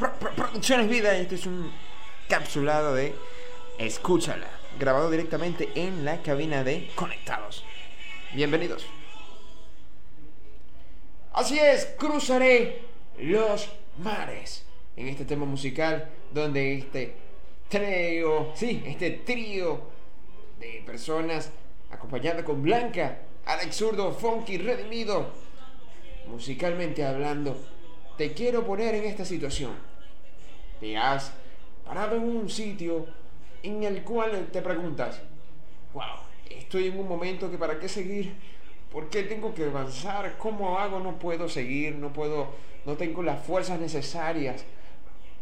Producciones Vida. Este es un capsulado de Escúchala, grabado directamente en la cabina de Conectados. Bienvenidos. Así es, cruzaré los mares. En este tema musical, donde este trío, sí, este trío de personas acompañada con Blanca, Alex Zurdo, Funky, Redimido, musicalmente hablando, te quiero poner en esta situación. Te has parado en un sitio en el cual te preguntas, wow, estoy en un momento que para qué seguir, ¿por qué tengo que avanzar? ¿Cómo hago? No puedo seguir, no puedo, no tengo las fuerzas necesarias.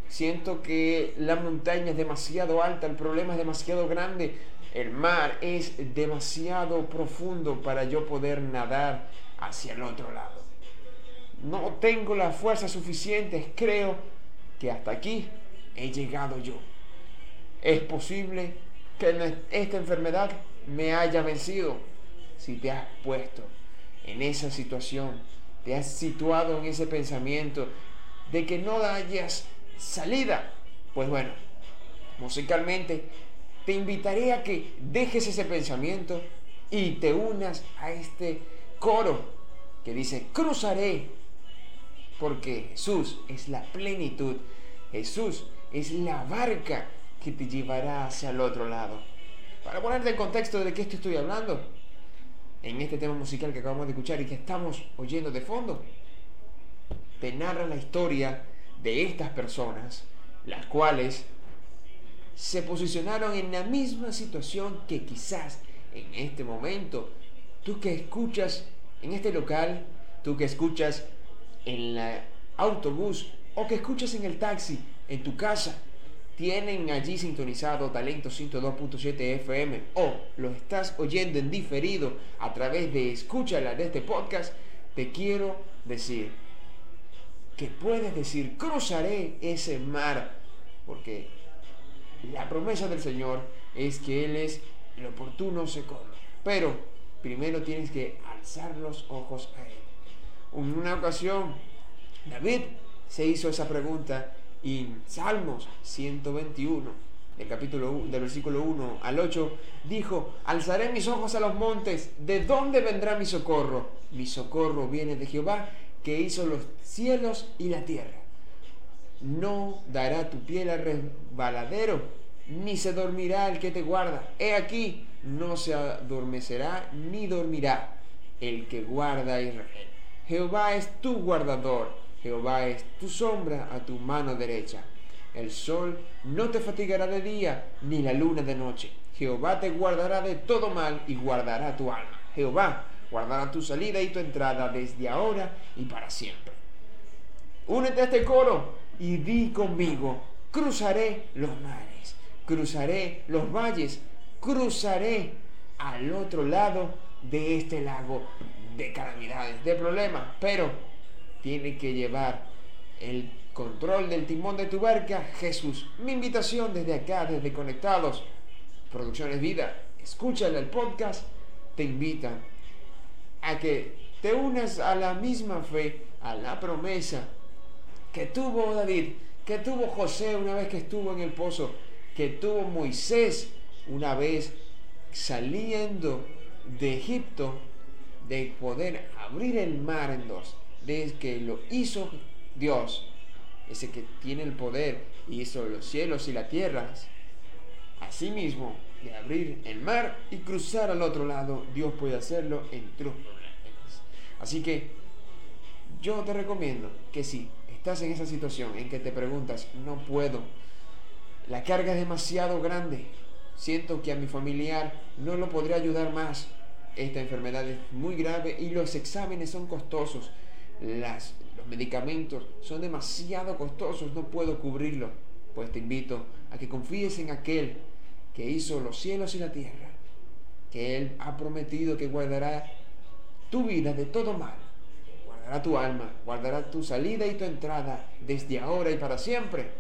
Siento que la montaña es demasiado alta, el problema es demasiado grande, el mar es demasiado profundo para yo poder nadar hacia el otro lado no tengo las fuerzas suficientes, creo que hasta aquí he llegado yo. Es posible que esta enfermedad me haya vencido si te has puesto en esa situación, te has situado en ese pensamiento de que no hayas salida. Pues bueno, musicalmente te invitaré a que dejes ese pensamiento y te unas a este coro que dice, cruzaré porque Jesús es la plenitud, Jesús es la barca que te llevará hacia el otro lado. Para ponerte en contexto de qué estoy hablando, en este tema musical que acabamos de escuchar y que estamos oyendo de fondo, te narra la historia de estas personas, las cuales se posicionaron en la misma situación que quizás en este momento, tú que escuchas en este local, tú que escuchas en el autobús o que escuchas en el taxi, en tu casa, tienen allí sintonizado Talento 102.7 FM o lo estás oyendo en diferido a través de escúchala de este podcast, te quiero decir que puedes decir, cruzaré ese mar, porque la promesa del Señor es que Él es el oportuno socorro. Pero primero tienes que alzar los ojos a Él. En una ocasión, David se hizo esa pregunta y Salmos 121, del capítulo del versículo 1 al 8, dijo, alzaré mis ojos a los montes, ¿de dónde vendrá mi socorro? Mi socorro viene de Jehová, que hizo los cielos y la tierra. No dará tu piel al resbaladero, ni se dormirá el que te guarda. He aquí, no se adormecerá ni dormirá el que guarda a Israel. Jehová es tu guardador, Jehová es tu sombra a tu mano derecha. El sol no te fatigará de día, ni la luna de noche. Jehová te guardará de todo mal y guardará tu alma. Jehová guardará tu salida y tu entrada desde ahora y para siempre. Únete a este coro y di conmigo, cruzaré los mares, cruzaré los valles, cruzaré al otro lado de este lago de calamidades, de problemas, pero tiene que llevar el control del timón de tu barca Jesús. Mi invitación desde acá, desde Conectados, Producciones Vida, escúchale el podcast, te invitan a que te unas a la misma fe, a la promesa que tuvo David, que tuvo José una vez que estuvo en el pozo, que tuvo Moisés una vez saliendo de Egipto de poder abrir el mar en dos, de que lo hizo Dios, ese que tiene el poder y hizo los cielos y las tierras, asimismo de abrir el mar y cruzar al otro lado, Dios puede hacerlo en tus problemas. Así que yo te recomiendo que si estás en esa situación en que te preguntas, no puedo, la carga es demasiado grande, siento que a mi familiar no lo podré ayudar más, esta enfermedad es muy grave y los exámenes son costosos. Los medicamentos son demasiado costosos, no puedo cubrirlo. Pues te invito a que confíes en aquel que hizo los cielos y la tierra, que Él ha prometido que guardará tu vida de todo mal, guardará tu alma, guardará tu salida y tu entrada desde ahora y para siempre,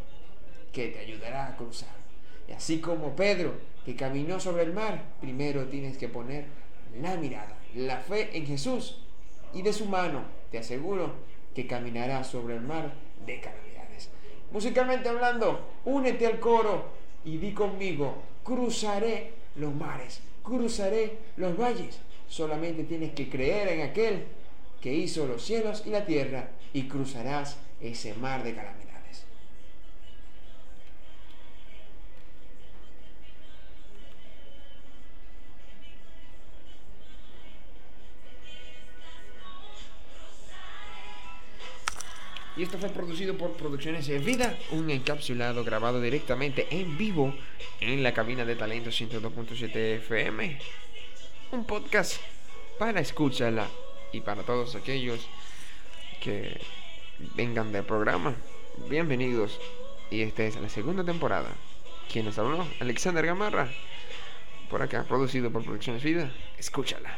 que te ayudará a cruzar. Y así como Pedro, que caminó sobre el mar, primero tienes que poner la mirada, la fe en Jesús y de su mano te aseguro que caminarás sobre el mar de calamidades. Musicalmente hablando, únete al coro y di conmigo, cruzaré los mares, cruzaré los valles. Solamente tienes que creer en aquel que hizo los cielos y la tierra y cruzarás ese mar de calamidades. Y esto fue producido por Producciones de Vida, un encapsulado grabado directamente en vivo en la cabina de Talento 102.7 FM. Un podcast para escucharla y para todos aquellos que vengan del programa. Bienvenidos. Y esta es la segunda temporada. ¿Quién nos habló? Alexander Gamarra. Por acá, producido por Producciones Vida. Escúchala.